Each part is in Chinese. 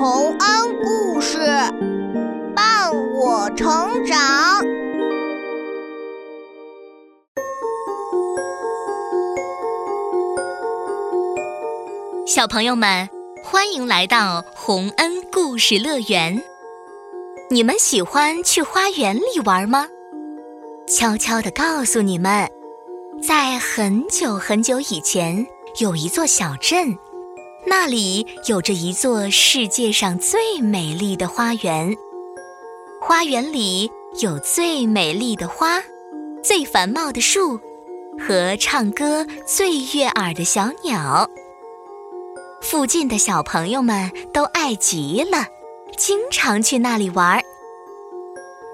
洪恩故事伴我成长。小朋友们，欢迎来到洪恩故事乐园。你们喜欢去花园里玩吗？悄悄地告诉你们，在很久很久以前，有一座小镇，那里有着一座世界上最美丽的花园。花园里有最美丽的花，最繁茂的树，和唱歌最悦耳的小鸟。附近的小朋友们都爱极了，经常去那里玩。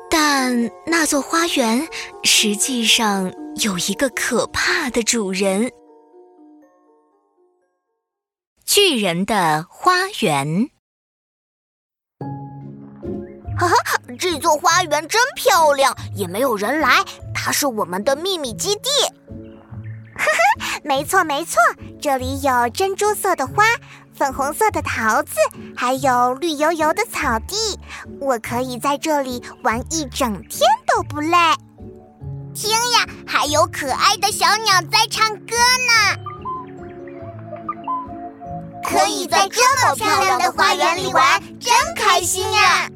但那座花园实际上有一个可怕的主人——巨人的花园。哈哈，这座花园真漂亮，也没有人来，它是我们的秘密基地。呵呵，没错没错，这里有珍珠色的花，粉红色的桃子，还有绿油油的草地。我可以在这里玩一整天都不累。听呀，还有可爱的小鸟在唱歌呢。可以在这么漂亮的花园里玩，真开心呀！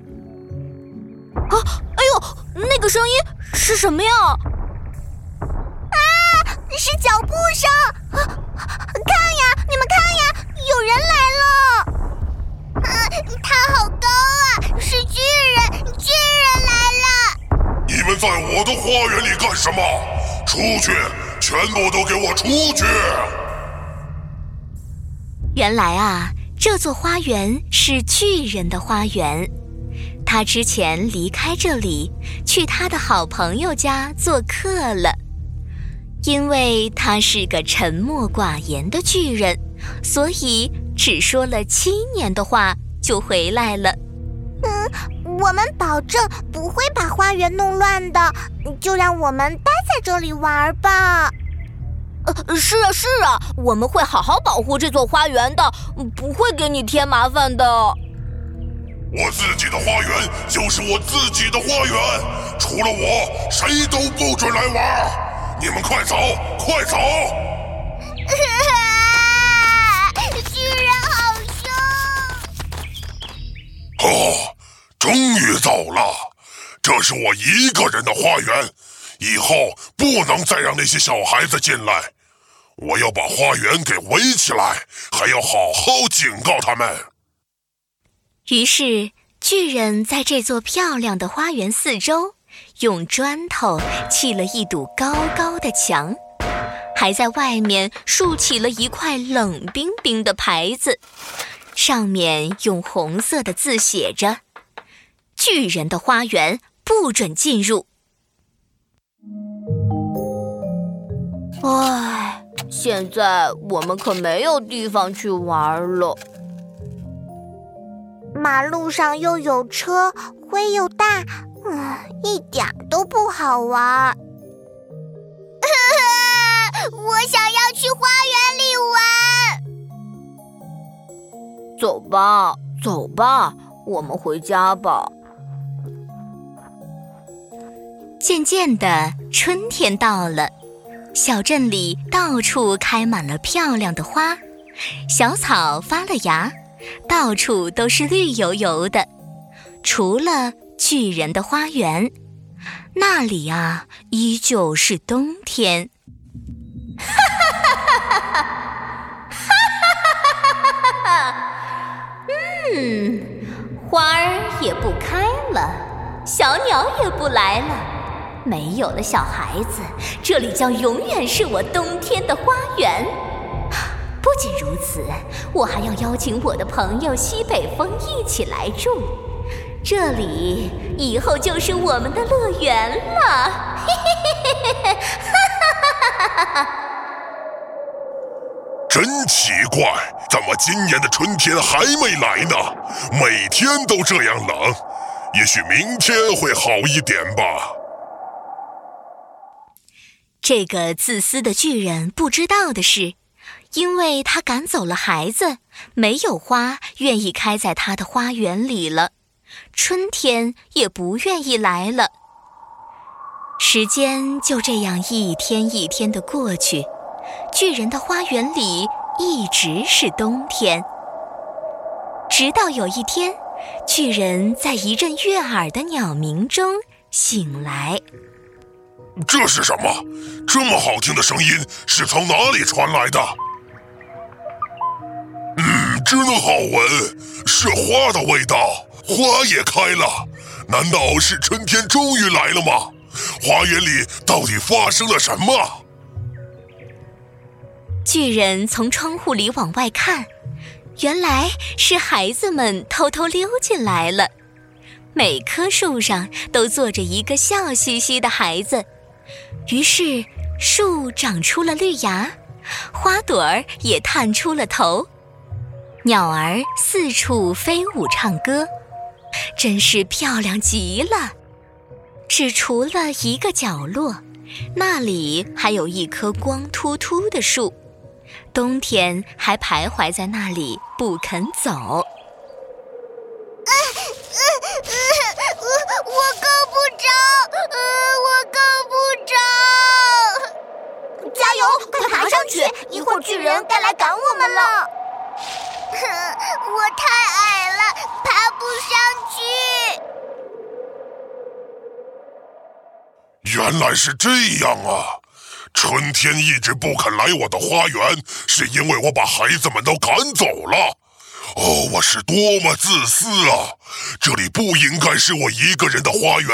啊，哎呦，那个声音是什么呀？啊是脚步声，看呀，你们看呀，有人来了！啊，他好高啊，是巨人，巨人来了！你们在我的花园里干什么？出去，全部都给我出去！原来啊，这座花园是巨人的花园，他之前离开这里，去他的好朋友家做客了。因为他是个沉默寡言的巨人，所以只说了七年的话就回来了。嗯，我们保证不会把花园弄乱的，就让我们待在这里玩吧。呃，是啊是啊，我们会好好保护这座花园的，不会给你添麻烦的。我自己的花园就是我自己的花园，除了我，谁都不准来玩。你们快走，快走！巨人好凶！哦，终于走了。这是我一个人的花园，以后不能再让那些小孩子进来。我要把花园给围起来，还要好好警告他们。于是，巨人在这座漂亮的花园四周。用砖头砌了一堵高高的墙，还在外面竖起了一块冷冰冰的牌子，上面用红色的字写着：“巨人的花园不准进入。”唉，现在我们可没有地方去玩了。马路上又有车，灰又大。嗯，一点都不好玩。我想要去花园里玩。走吧，走吧，我们回家吧。渐渐的，春天到了，小镇里到处开满了漂亮的花，小草发了芽，到处都是绿油油的，除了。巨人的花园，那里啊，依旧是冬天。哈哈哈哈哈！哈哈哈哈哈！嗯，花儿也不开了，小鸟也不来了，没有了小孩子，这里将永远是我冬天的花园。不仅如此，我还要邀请我的朋友西北风一起来住。这里以后就是我们的乐园了，嘿嘿嘿嘿嘿，哈哈哈哈哈哈！真奇怪，怎么今年的春天还没来呢？每天都这样冷，也许明天会好一点吧。这个自私的巨人不知道的是，因为他赶走了孩子，没有花愿意开在他的花园里了，春天也不愿意来了。时间就这样一天一天的过去，巨人的花园里一直是冬天。直到有一天，巨人在一阵悦耳的鸟鸣中醒来。这是什么？这么好听的声音是从哪里传来的？嗯，真好闻，是花的味道。花也开了，难道是春天终于来了吗？花园里到底发生了什么？巨人从窗户里往外看，原来是孩子们偷偷溜进来了。每棵树上都坐着一个笑嘻嘻的孩子。于是，树长出了绿芽，花朵儿也探出了头，鸟儿四处飞舞唱歌，真是漂亮极了。只除了一个角落，那里还有一棵光秃秃的树，冬天还徘徊在那里不肯走。我够不着，我够不着。加油，快爬上去！一会儿巨人该来赶我们了。我太矮了，爬不上去。原来是这样啊！春天一直不肯来我的花园，是因为我把孩子们都赶走了。哦，我是多么自私啊！这里不应该是我一个人的花园，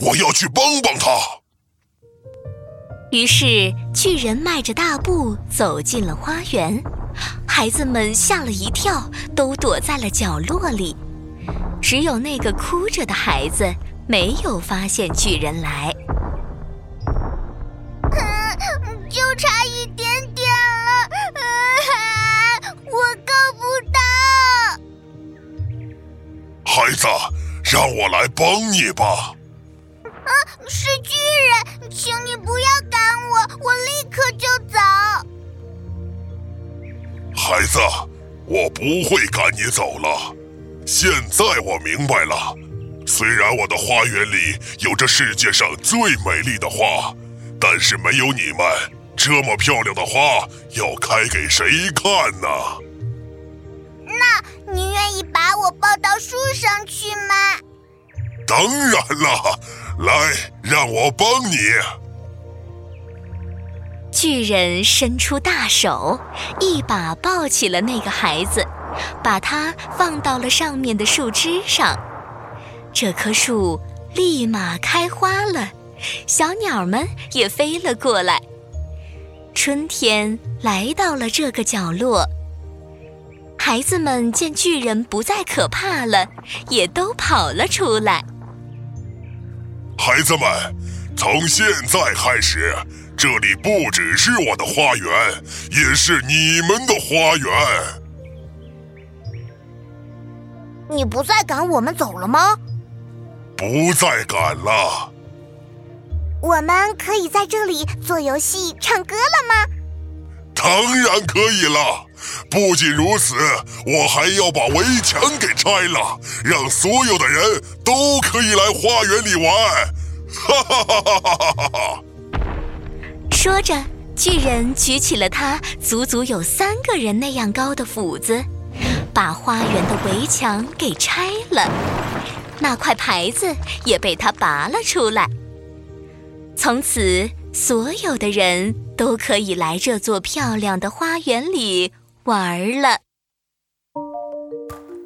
我要去帮帮他。于是巨人迈着大步走进了花园，孩子们吓了一跳，都躲在了角落里。只有那个哭着的孩子没有发现巨人来。来帮你吧。啊，是巨人，请你不要赶我，我立刻就走。孩子，我不会赶你走了。现在我明白了，虽然我的花园里有着世界上最美丽的花，但是没有你们。这么漂亮的花要开给谁看呢？那你愿意把我抱到树上去吗？当然了，来，让我帮你。巨人伸出大手，一把抱起了那个孩子，把他放到了上面的树枝上。这棵树立马开花了，小鸟们也飞了过来。春天来到了这个角落，孩子们见巨人不再可怕了，也都跑了出来。孩子们，从现在开始，这里不只是我的花园，也是你们的花园。你不再赶我们走了吗？不再赶了。我们可以在这里做游戏、唱歌了吗？当然可以了。不仅如此，我还要把围墙给拆了，让所有的人都可以来花园里玩。哈哈哈哈哈哈！说着，巨人举起了他足足有三个人那样高的斧子，把花园的围墙给拆了，那块牌子也被他拔了出来。从此，所有的人都可以来这座漂亮的花园里玩了。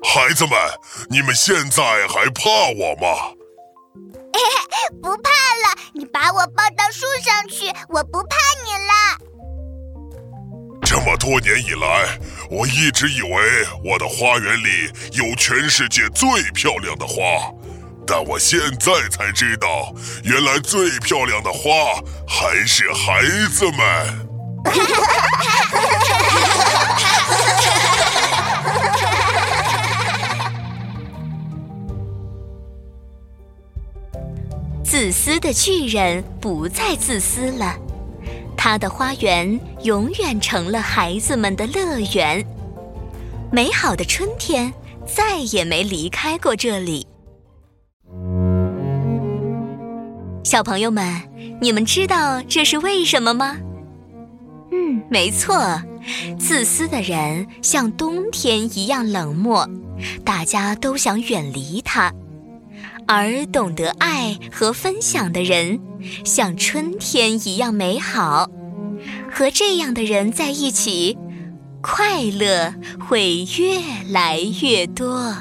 孩子们，你们现在还怕我吗？不怕了，你把我抱到树上去，我不怕你了。这么多年以来，我一直以为我的花园里有全世界最漂亮的花。但我现在才知道，原来最漂亮的花还是孩子们。自私的巨人不再自私了，他的花园永远成了孩子们的乐园。美好的春天再也没离开过这里。小朋友们，你们知道这是为什么吗？嗯，没错，自私的人像冬天一样冷漠，大家都想远离他；而懂得爱和分享的人，像春天一样美好。和这样的人在一起，快乐会越来越多。